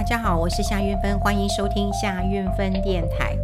大家好，我是夏韵芬，欢迎收听夏韵芬电台。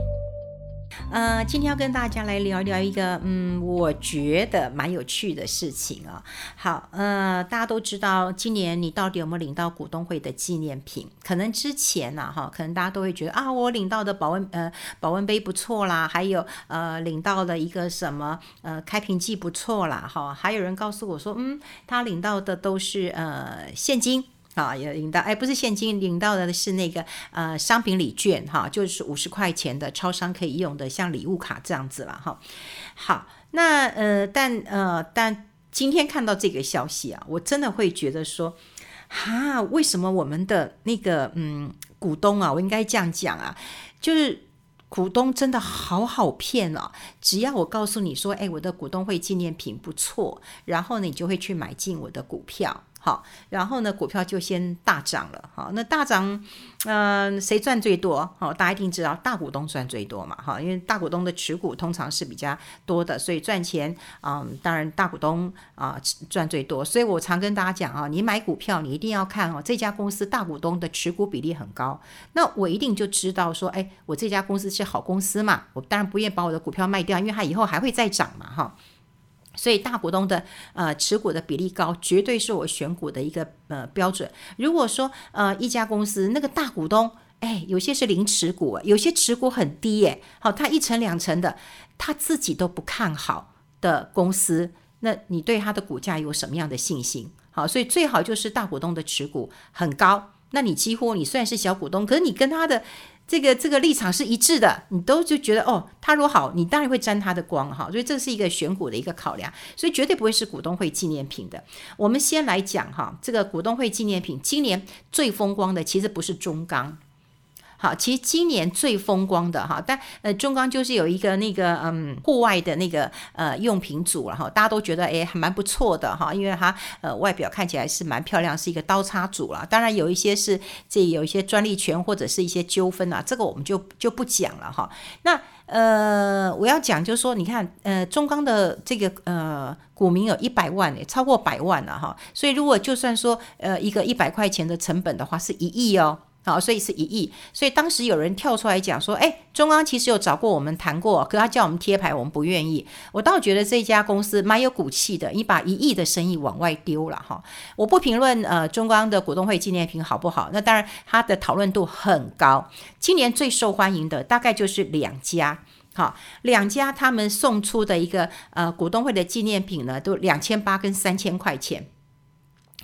呃，今天要跟大家来聊聊一个，嗯，我觉得蛮有趣的事情啊。好，呃，大家都知道，今年你到底有没有领到股东会的纪念品？可能之前呢，哈，可能大家都会觉得啊，我领到的保温呃保温杯不错啦，还有呃领到了一个什么呃开瓶器不错啦，哈，还有人告诉我说，嗯，他领到的都是呃现金。啊，也领到，哎，不是现金，领到的是那个呃商品礼券，哈，就是五十块钱的超商可以用的，像礼物卡这样子了，哈。好，那呃，但呃，但今天看到这个消息啊，我真的会觉得说，哈，为什么我们的那个嗯股东啊，我应该这样讲啊，就是股东真的好好骗哦，只要我告诉你说，哎，我的股东会纪念品不错，然后呢，你就会去买进我的股票。好，然后呢，股票就先大涨了。好，那大涨，嗯、谁赚最多？好，大家一定知道大股东赚最多嘛。哈，因为大股东的持股通常是比较多的，所以赚钱，嗯，当然大股东啊赚最多。所以我常跟大家讲啊，你买股票你一定要看哦，这家公司大股东的持股比例很高，那我一定就知道说，哎，我这家公司是好公司嘛。我当然不愿意把我的股票卖掉，因为它以后还会再涨嘛。哈。所以大股东的呃持股的比例高，绝对是我选股的一个呃标准。如果说呃一家公司那个大股东，哎，有些是零持股，有些持股很低，哎，好，他一层两层的，他自己都不看好的公司，那你对他的股价有什么样的信心？好，所以最好就是大股东的持股很高，那你几乎你虽然是小股东，可是你跟他的。这个这个立场是一致的，你都就觉得哦，他如果好，你当然会沾他的光哈，所以这是一个选股的一个考量，所以绝对不会是股东会纪念品的。我们先来讲哈，这个股东会纪念品今年最风光的其实不是中钢。好，其实今年最风光的哈，但呃中钢就是有一个那个嗯户外的那个呃用品组了哈，大家都觉得诶还蛮不错的哈，因为它呃外表看起来是蛮漂亮，是一个刀叉组了。当然有一些是这有一些专利权或者是一些纠纷啊，这个我们就就不讲了哈。那呃我要讲就是说，你看呃中钢的这个呃股民有一百万诶，超过百万了哈，所以如果就算说呃一个一百块钱的成本的话，是一亿哦。好，所以是一亿。所以当时有人跳出来讲说：“哎，中钢其实有找过我们谈过，可他叫我们贴牌，我们不愿意。”我倒觉得这家公司蛮有骨气的，你把一亿的生意往外丢了哈。我不评论呃中钢的股东会纪念品好不好，那当然它的讨论度很高。今年最受欢迎的大概就是两家，好，两家他们送出的一个呃股东会的纪念品呢，都两千八跟三千块钱。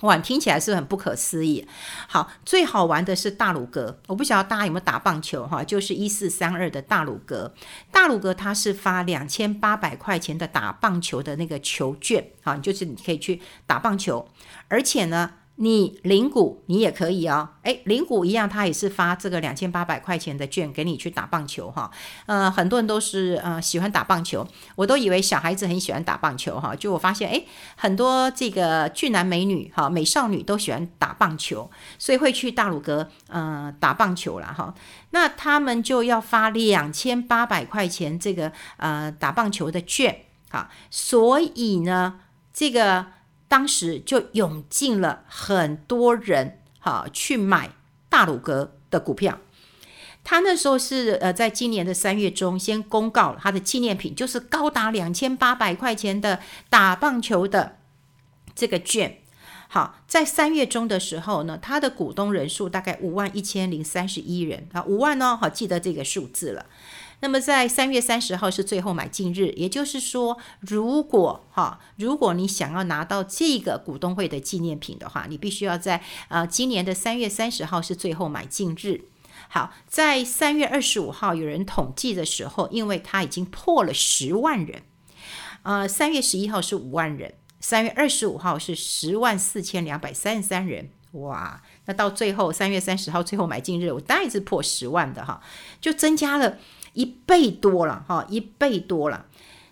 哇，听起来是很不可思议。好，最好玩的是大鲁阁，我不晓得大家有没有打棒球哈，就是一四三二的大鲁阁。大鲁阁它是发两千八百块钱的打棒球的那个球券，好，就是你可以去打棒球，而且呢。你领股，你也可以哦。诶，领股一样，他也是发这个两千八百块钱的券给你去打棒球哈。呃，很多人都是呃喜欢打棒球，我都以为小孩子很喜欢打棒球哈。就我发现，诶，很多这个俊男美女哈，美少女都喜欢打棒球，所以会去大鲁阁呃打棒球了哈。那他们就要发两千八百块钱这个呃打棒球的券啊，所以呢，这个。当时就涌进了很多人，哈，去买大鲁阁的股票。他那时候是呃，在今年的三月中先公告他的纪念品，就是高达两千八百块钱的打棒球的这个券。好，在三月中的时候呢，他的股东人数大概五万一千零三十一人啊，五万哦，好，记得这个数字了。那么在三月三十号是最后买进日，也就是说，如果哈，如果你想要拿到这个股东会的纪念品的话，你必须要在呃今年的三月三十号是最后买进日。好，在三月二十五号有人统计的时候，因为它已经破了十万人，呃，三月十一号是五万人，三月二十五号是十万四千两百三十三人，哇，那到最后三月三十号最后买进日，我当然是破十万的哈，就增加了。一倍多了哈，一倍多了。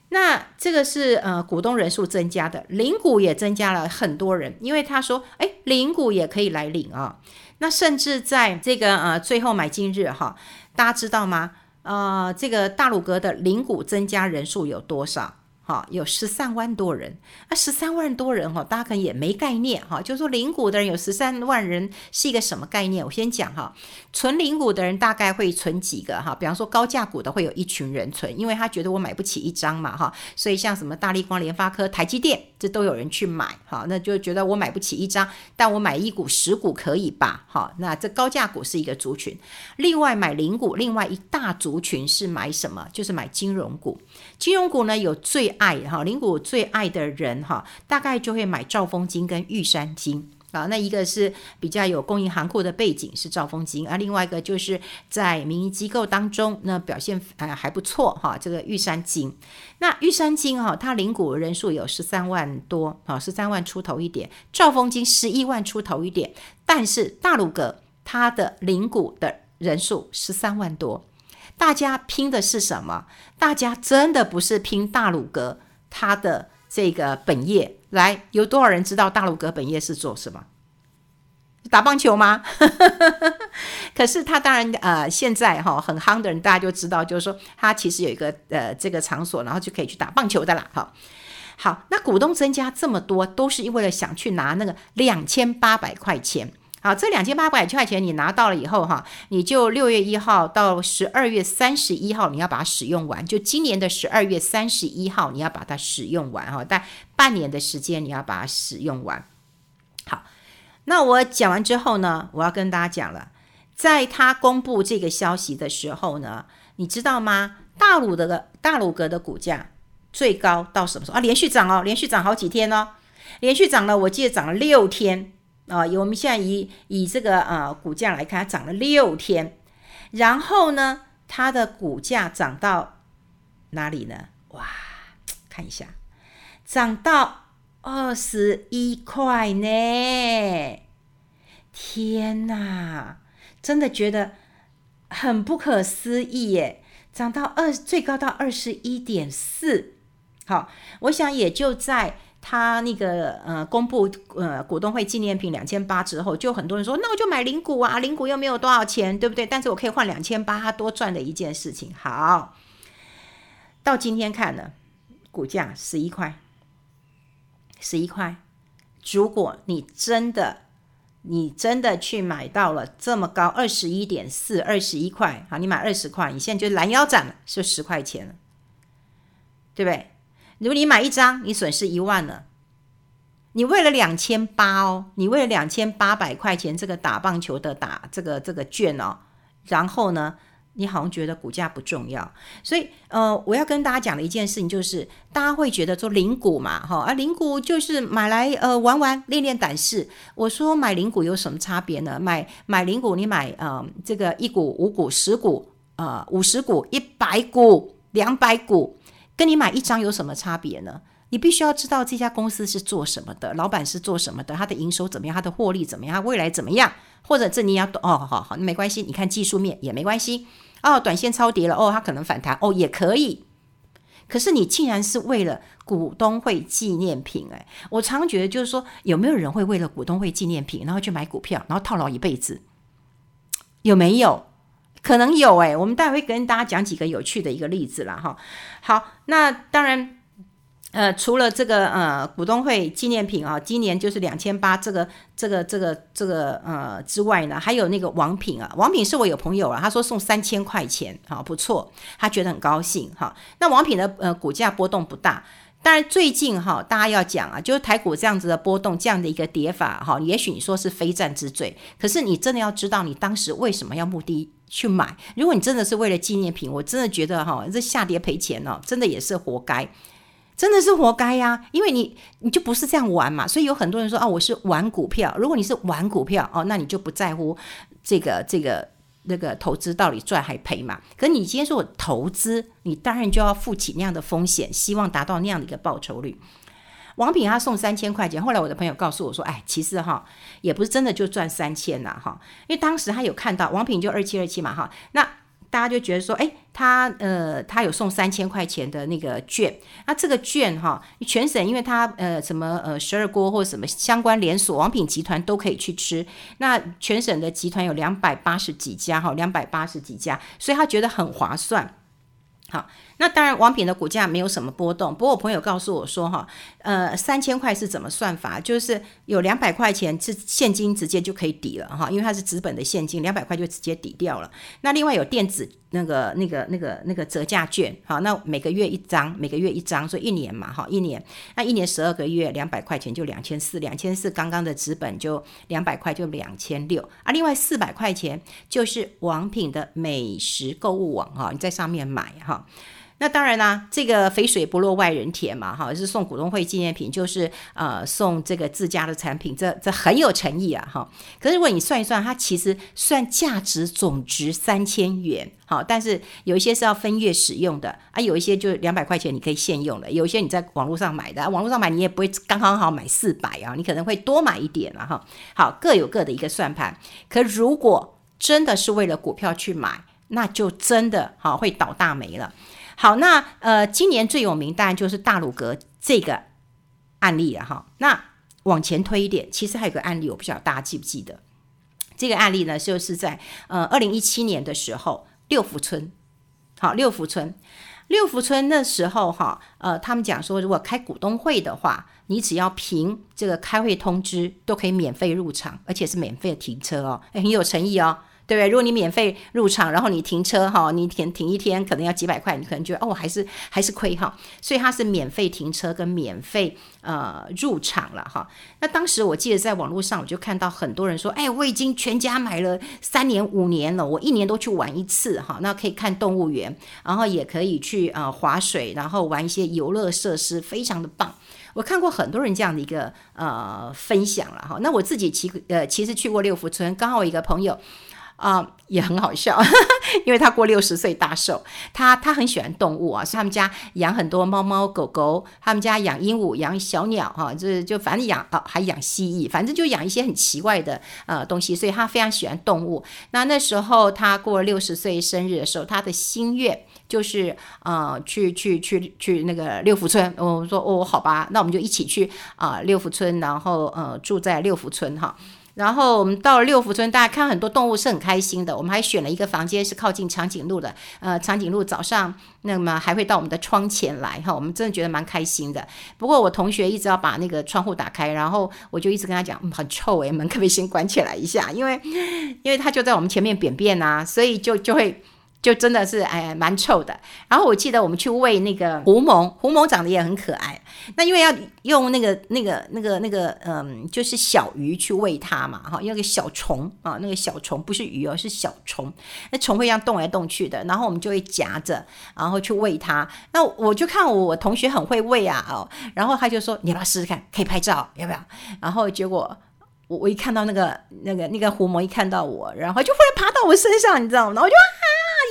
那这个是呃股东人数增加的，领股也增加了很多人，因为他说，哎，领股也可以来领啊。那甚至在这个呃最后买进日哈，大家知道吗？呃，这个大鲁阁的领股增加人数有多少？啊，有十三万多人。那十三万多人哈，大家可能也没概念哈，就是说零股的人有十三万人是一个什么概念？我先讲哈，存零股的人大概会存几个哈？比方说高价股的会有一群人存，因为他觉得我买不起一张嘛哈，所以像什么大立光、联发科、台积电，这都有人去买哈，那就觉得我买不起一张，但我买一股十股可以吧？哈，那这高价股是一个族群，另外买零股，另外一大族群是买什么？就是买金融股。金融股呢，有最爱哈，零股最爱的人哈，大概就会买兆丰金跟玉山金啊。那一个是比较有公营行库的背景是兆丰金，而另外一个就是在民营机构当中那表现呃还不错哈。这个玉山金，那玉山金哈，它领股人数有十三万多啊，十三万出头一点，兆丰金十一万出头一点，但是大陆阁它的领股的人数十三万多。大家拼的是什么？大家真的不是拼大鲁阁他的这个本业。来，有多少人知道大鲁阁本业是做什么？打棒球吗？可是他当然呃，现在哈很夯的人，大家就知道，就是说他其实有一个呃这个场所，然后就可以去打棒球的啦。哈，好，那股东增加这么多，都是为了想去拿那个两千八百块钱。好，这两千八百块钱你拿到了以后哈，你就六月一号到十二月三十一号你要把它使用完，就今年的十二月三十一号你要把它使用完哈，但半年的时间你要把它使用完。好，那我讲完之后呢，我要跟大家讲了，在他公布这个消息的时候呢，你知道吗？大鲁的大鲁阁的股价最高到什么时候啊？连续涨哦，连续涨好几天哦，连续涨了，我记得涨了六天。啊，以我们现在以以这个呃股价来看，它涨了六天，然后呢，它的股价涨到哪里呢？哇，看一下，涨到二十一块呢！天哪，真的觉得很不可思议耶！涨到二最高到二十一点四，好，我想也就在。他那个呃公布呃股东会纪念品两千八之后，就很多人说，那我就买零股啊，零股又没有多少钱，对不对？但是我可以换两千八，多赚的一件事情。好，到今天看了，股价十一块，十一块。如果你真的你真的去买到了这么高，二十一点四，二十一块，好，你买二十块，你现在就拦腰斩了，是十块钱了，对不对？如果你买一张，你损失一万了。你为了两千八哦，你为了两千八百块钱这个打棒球的打这个这个券哦，然后呢，你好像觉得股价不重要。所以呃，我要跟大家讲的一件事情就是，大家会觉得说零股嘛，哈啊，零股就是买来呃玩玩练练胆识。我说买零股有什么差别呢？买买零股，你买呃这个一股、五股、十股、呃五十股、一百股、两百股。跟你买一张有什么差别呢？你必须要知道这家公司是做什么的，老板是做什么的，他的营收怎么样，他的获利怎么样，未来怎么样，或者这你要懂哦，好好，没关系，你看技术面也没关系哦，短线超跌了哦，它可能反弹哦，也可以。可是你竟然是为了股东会纪念品诶，我常觉得就是说，有没有人会为了股东会纪念品，然后去买股票，然后套牢一辈子？有没有？可能有诶，我们待会跟大家讲几个有趣的一个例子了哈。好，那当然，呃，除了这个呃股东会纪念品啊，今年就是两千八，这个这个这个这个呃之外呢，还有那个王品啊，王品是我有朋友啊，他说送三千块钱，好不错，他觉得很高兴哈。那王品的呃股价波动不大。当然，最近哈，大家要讲啊，就是台股这样子的波动，这样的一个跌法哈，也许你说是非战之罪，可是你真的要知道，你当时为什么要目的去买？如果你真的是为了纪念品，我真的觉得哈，这下跌赔钱哦，真的也是活该，真的是活该呀，因为你你就不是这样玩嘛，所以有很多人说啊，我是玩股票。如果你是玩股票哦，那你就不在乎这个这个。那个投资到底赚还赔嘛？可你今天说我投资，你当然就要负起那样的风险，希望达到那样的一个报酬率。王品他送三千块钱，后来我的朋友告诉我说：“哎，其实哈，也不是真的就赚三千呐，哈，因为当时他有看到王品就二七二七嘛，哈，那。”大家就觉得说，哎，他呃，他有送三千块钱的那个券，那这个券哈，全省因为他呃什么呃十二锅或什么相关连锁王品集团都可以去吃，那全省的集团有两百八十几家哈，两百八十几家，所以他觉得很划算。好，那当然，王品的股价没有什么波动。不过我朋友告诉我说，哈，呃，三千块是怎么算法？就是有两百块钱是现金直接就可以抵了，哈，因为它是资本的现金，两百块就直接抵掉了。那另外有电子那个、那个、那个、那个折价券，好，那每个月一张，每个月一张，所以一年嘛，哈，一年，那一年十二个月，两百块钱就两千四，两千四，刚刚的资本就两百块就两千六啊。另外四百块钱就是王品的美食购物网，哈，你在上面买，哈。那当然啦，这个肥水不落外人田嘛，哈，是送股东会纪念品，就是呃送这个自家的产品，这这很有诚意啊，哈。可是如果你算一算，它其实算价值总值三千元，好，但是有一些是要分月使用的啊，有一些就两百块钱你可以现用的，有一些你在网络上买的，网络上买你也不会刚刚好买四百啊，你可能会多买一点了哈。好，各有各的一个算盘。可如果真的是为了股票去买，那就真的好会倒大霉了。好，那呃，今年最有名当然就是大鲁阁这个案例了哈。那往前推一点，其实还有个案例，我不晓得大家记不记得？这个案例呢，就是在呃二零一七年的时候，六福村，好，六福村，六福村那时候哈，呃，他们讲说，如果开股东会的话，你只要凭这个开会通知，都可以免费入场，而且是免费停车哦，很有诚意哦。对不对？如果你免费入场，然后你停车哈，你停停一天可能要几百块，你可能觉得哦，还是还是亏哈。所以它是免费停车跟免费呃入场了哈。那当时我记得在网络上我就看到很多人说，哎，我已经全家买了三年五年了，我一年都去玩一次哈。那可以看动物园，然后也可以去呃划水，然后玩一些游乐设施，非常的棒。我看过很多人这样的一个呃分享了哈。那我自己其呃其实去过六福村，刚好一个朋友。啊、也很好笑，因为他过六十岁大寿，他他很喜欢动物啊，所以他们家养很多猫猫狗狗，他们家养鹦鹉、养小鸟哈，就是就反正养啊、还养蜥蜴，反正就养一些很奇怪的呃东西，所以他非常喜欢动物。那那时候他过六十岁生日的时候，他的心愿就是呃去去去去那个六福村。我说哦，好吧，那我们就一起去啊、六福村，然后呃住在六福村哈。然后我们到了六福村，大家看很多动物是很开心的。我们还选了一个房间是靠近长颈鹿的，呃，长颈鹿早上那么还会到我们的窗前来哈，我们真的觉得蛮开心的。不过我同学一直要把那个窗户打开，然后我就一直跟他讲，嗯，很臭诶，门可不可以先关起来一下？因为因为他就在我们前面便便呐，所以就就会。就真的是哎，蛮臭的。然后我记得我们去喂那个狐獴，狐獴长得也很可爱。那因为要用那个那个那个那个嗯，就是小鱼去喂它嘛，哈，用个小虫啊，那个小虫不是鱼哦，是小虫。那虫会这样动来动去的，然后我们就会夹着，然后去喂它。那我就看我同学很会喂啊，哦，然后他就说：“你要不要试试看？可以拍照，要不要？”然后结果我我一看到那个那个那个狐獴一看到我，然后就忽然爬到我身上，你知道吗？然后我就。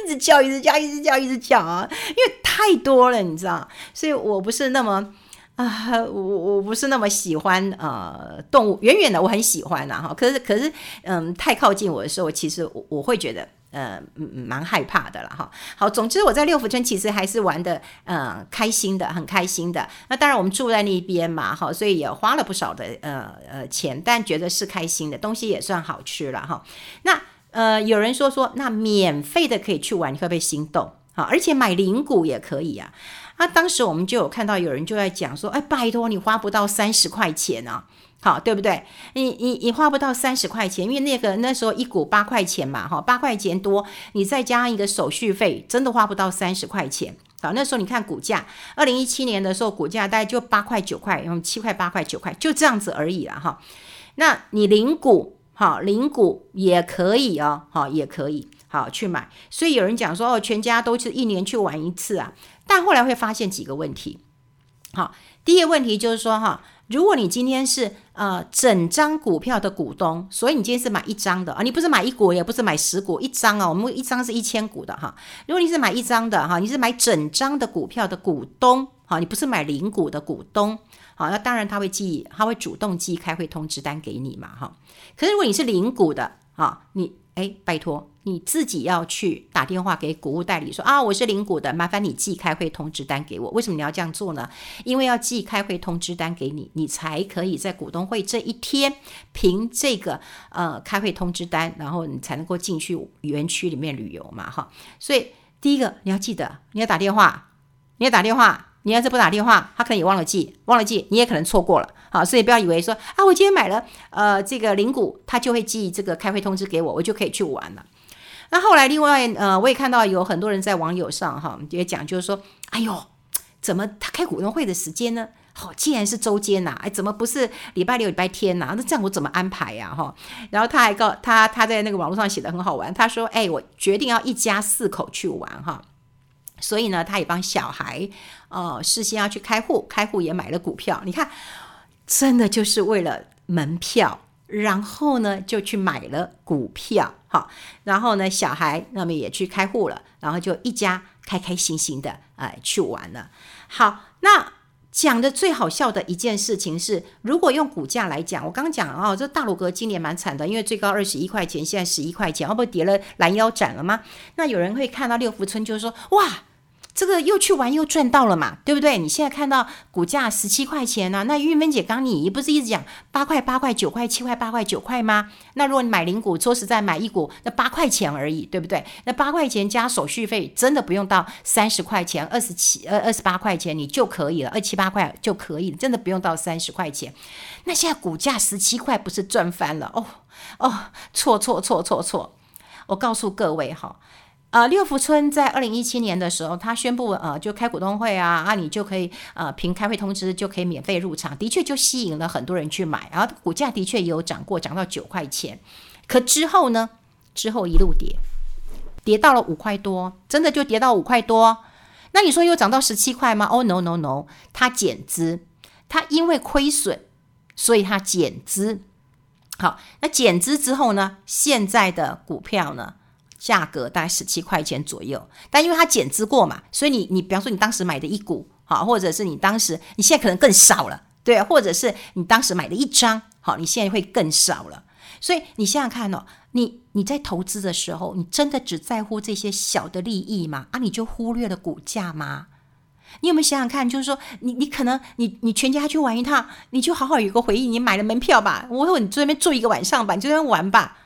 一直叫，一直叫，一直叫，一直叫啊！因为太多了，你知道，所以我不是那么啊、我我不是那么喜欢呃动物。远远的我很喜欢呐哈，可是可是嗯，太靠近我的时候，其实我我会觉得呃蛮害怕的了哈。好，总之我在六福村其实还是玩的呃开心的，很开心的。那当然我们住在那边嘛哈，所以也花了不少的呃呃钱，但觉得是开心的，东西也算好吃了哈。那。呃，有人说说，那免费的可以去玩，你会不会心动？好，而且买零股也可以啊。那当时我们就有看到有人就在讲说，哎，拜托你花不到三十块钱啊，好，对不对？你你你花不到三十块钱，因为那个那时候一股八块钱嘛，哈，八块钱多，你再加上一个手续费，真的花不到三十块钱。好，那时候你看股价，二零一七年的时候股价大概就八块九块，用七块八块九块，就这样子而已了哈。那你零股。好，零股也可以哦，好，也可以，好去买。所以有人讲说，哦，全家都是一年去玩一次啊。但后来会发现几个问题。好，第一个问题就是说，哈，如果你今天是呃整张股票的股东，所以你今天是买一张的啊，你不是买一股，也不是买十股，一张啊。我们一张是一千股的哈。如果你是买一张的哈，你是买整张的股票的股东，好，你不是买零股的股东。好，那当然他会寄，他会主动寄开会通知单给你嘛，哈。可是如果你是零股的，哈，你哎，拜托你自己要去打电话给股务代理说啊，我是零股的，麻烦你寄开会通知单给我。为什么你要这样做呢？因为要寄开会通知单给你，你才可以在股东会这一天凭这个呃开会通知单，然后你才能够进去园区里面旅游嘛，哈。所以第一个你要记得，你要打电话，你要打电话。你要是不打电话，他可能也忘了记，忘了记，你也可能错过了。好，所以不要以为说啊，我今天买了呃这个零股，他就会寄这个开会通知给我，我就可以去玩了。那后来另外呃，我也看到有很多人在网友上哈也讲，就是说，哎呦，怎么他开股东会的时间呢？好，既然是周间呐，哎，怎么不是礼拜六、礼拜天呐？那这样我怎么安排呀？哈，然后他还告他他在那个网络上写的很好玩，他说，哎，我决定要一家四口去玩哈。所以呢，他也帮小孩，呃，事先要去开户，开户也买了股票。你看，真的就是为了门票，然后呢就去买了股票，好，然后呢小孩那么也去开户了，然后就一家开开心心的呃去玩了。好，那讲的最好笑的一件事情是，如果用股价来讲，我刚刚讲哦，这大鲁阁今年蛮惨的，因为最高二十一块钱，现在十一块钱，哦不跌了拦腰斩了吗？那有人会看到六福村，就说哇。这个又去玩又赚到了嘛，对不对？你现在看到股价十七块钱呢、那玉芬姐刚你不是一直讲八块八块九块七块八块九块吗？那如果你买零股，说实在买一股那八块钱而已，对不对？那八块钱加手续费，真的不用到三十块钱、二十七呃二十八块钱你就可以了，二七八块就可以，真的不用到三十块钱。那现在股价十七块，不是赚翻了？哦哦，错错错错错！我告诉各位哈。呃，六福村在二零一七年的时候，他宣布呃，就开股东会啊，啊，你就可以呃，凭开会通知就可以免费入场，的确就吸引了很多人去买，然后股价的确也有涨过，涨到九块钱。可之后呢，之后一路跌，跌到了五块多，真的就跌到五块多。那你说又涨到十七块吗？哦，no no no，它减资，它因为亏损，所以它减资。好，那减资之后呢，现在的股票呢？价格大概十七块钱左右，但因为它减资过嘛，所以你你比方说你当时买的一股，好，或者是你当时你现在可能更少了，对，或者是你当时买的一张，好，你现在会更少了。所以你想想看哦，你你在投资的时候，你真的只在乎这些小的利益吗？啊，你就忽略了股价吗？你有没有想想看，就是说你你可能你你全家去玩一趟，你就好好有个回忆，你买了门票吧，我说你在那边住一个晚上吧，你就在那边玩吧。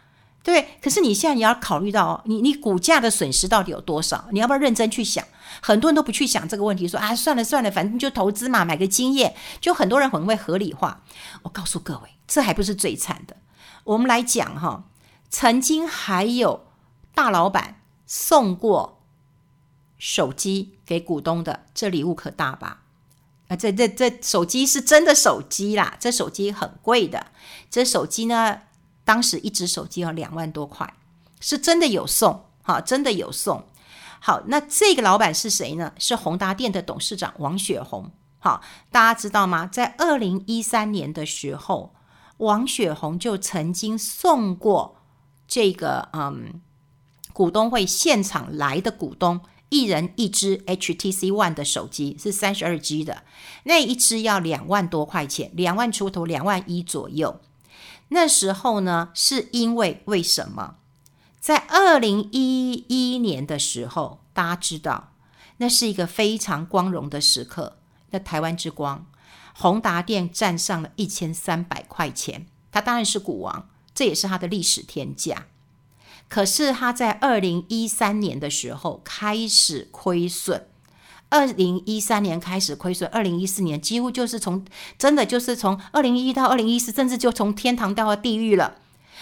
对，可是你现在你要考虑到，你你股价的损失到底有多少？你要不要认真去想？很多人都不去想这个问题，说啊，算了算了，反正就投资嘛，买个经验。就很多人很会合理化。我告诉各位，这还不是最惨的。我们来讲哈，曾经还有大老板送过手机给股东的，这礼物可大吧？啊，这这这手机是真的手机啦，这手机很贵的，这手机呢？当时一只手机要两万多块，是真的有送，哈，真的有送。好，那这个老板是谁呢？是宏达电的董事长王雪红。好，大家知道吗？在二零一三年的时候，王雪红就曾经送过这个嗯股东会现场来的股东一人一只 HTC One 的手机，是三十二 G 的，那一只要两万多块钱，两万出头，两万一左右。那时候呢，是因为为什么？在二零一一年的时候，大家知道，那是一个非常光荣的时刻。那台湾之光，宏达电站上了一千三百块钱，他当然是股王，这也是他的历史天价。可是他在二零一三年的时候开始亏损。二零一三年开始亏损，二零一四年几乎就是从真的就是从二零一一到二零一四，甚至就从天堂掉到地狱了。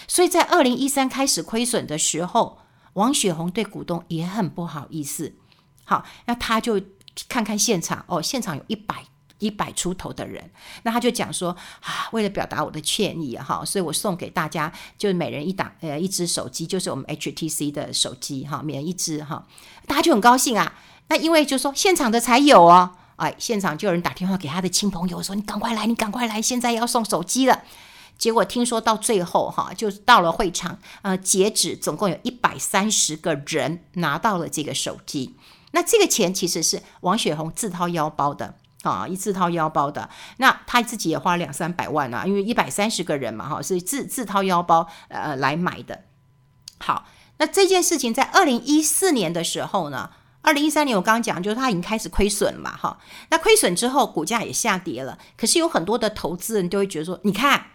所以在二零一三开始亏损的时候，王雪红对股东也很不好意思。好，那他就看看现场哦，现场有一百一百出头的人，那他就讲说啊，为了表达我的歉意哈，所以我送给大家就是每人一打呃一只手机，就是我们 HTC 的手机哈，每人一只哈，大家就很高兴啊。那因为就说现场的才有哦，哎，现场就有人打电话给他的亲朋友说：“你赶快来，你赶快来，现在要送手机了。”结果听说到最后哈，就到了会场，呃，截止总共有一百三十个人拿到了这个手机。那这个钱其实是王雪红自掏腰包的啊，一自掏腰包的。那他自己也花了两三百万啊，因为一百三十个人嘛哈，是自自掏腰包呃来买的。好，那这件事情在二零一四年的时候呢？二零一三年，我刚刚讲，就是他已经开始亏损了嘛，哈。那亏损之后，股价也下跌了。可是有很多的投资人都会觉得说：“你看，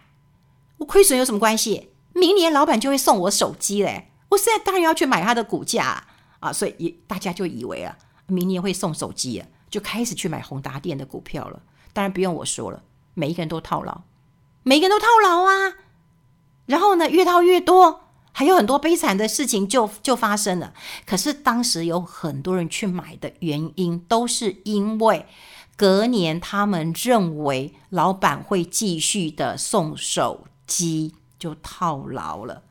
我亏损有什么关系？明年老板就会送我手机嘞，我现在当然要去买他的股价啊，所以也大家就以为啊，明年会送手机啊，就开始去买宏达电的股票了。当然不用我说了，每一个人都套牢，每一个人都套牢啊。然后呢，越套越多，还有很多悲惨的事情就就发生了。可是当时有很多人去买的原因，都是因为隔年他们认为老板会继续的送手机，就套牢了。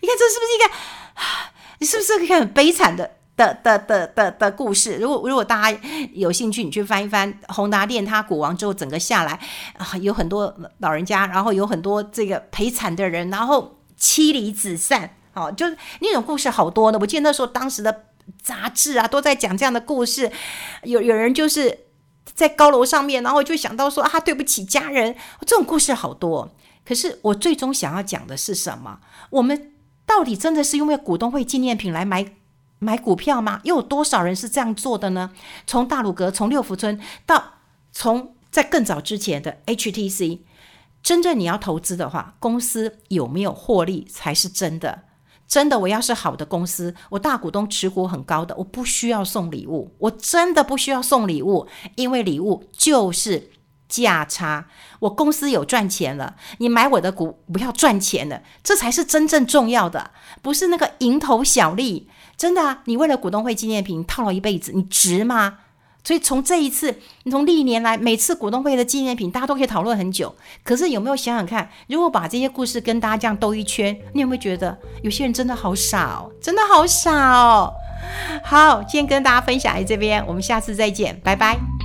你看这是不是一个？你是不是一个很悲惨的？的的的的的故事，如果如果大家有兴趣，你去翻一翻宏达电，它股王之后整个下来啊，有很多老人家，然后有很多这个赔惨的人，然后妻离子散，哦，就是那种故事好多呢。我记得那时候当时的杂志啊都在讲这样的故事，有有人就是在高楼上面，然后就想到说啊，对不起家人，这种故事好多。可是我最终想要讲的是什么？我们到底真的是因为股东会纪念品来买？买股票吗？又有多少人是这样做的呢？从大鲁阁，从六福村，到从在更早之前的 HTC，真正你要投资的话，公司有没有获利才是真的。真的，我要是好的公司，我大股东持股很高的，我不需要送礼物，我真的不需要送礼物，因为礼物就是价差。我公司有赚钱了，你买我的股不要赚钱了，这才是真正重要的，不是那个蝇头小利。真的啊，你为了股东会纪念品套了一辈子，你值吗？所以从这一次，你从历年来每次股东会的纪念品，大家都可以讨论很久。可是有没有想想看，如果把这些故事跟大家这样兜一圈，你有没有觉得有些人真的好傻哦，真的好傻哦？好，今天跟大家分享在这边，我们下次再见，拜拜。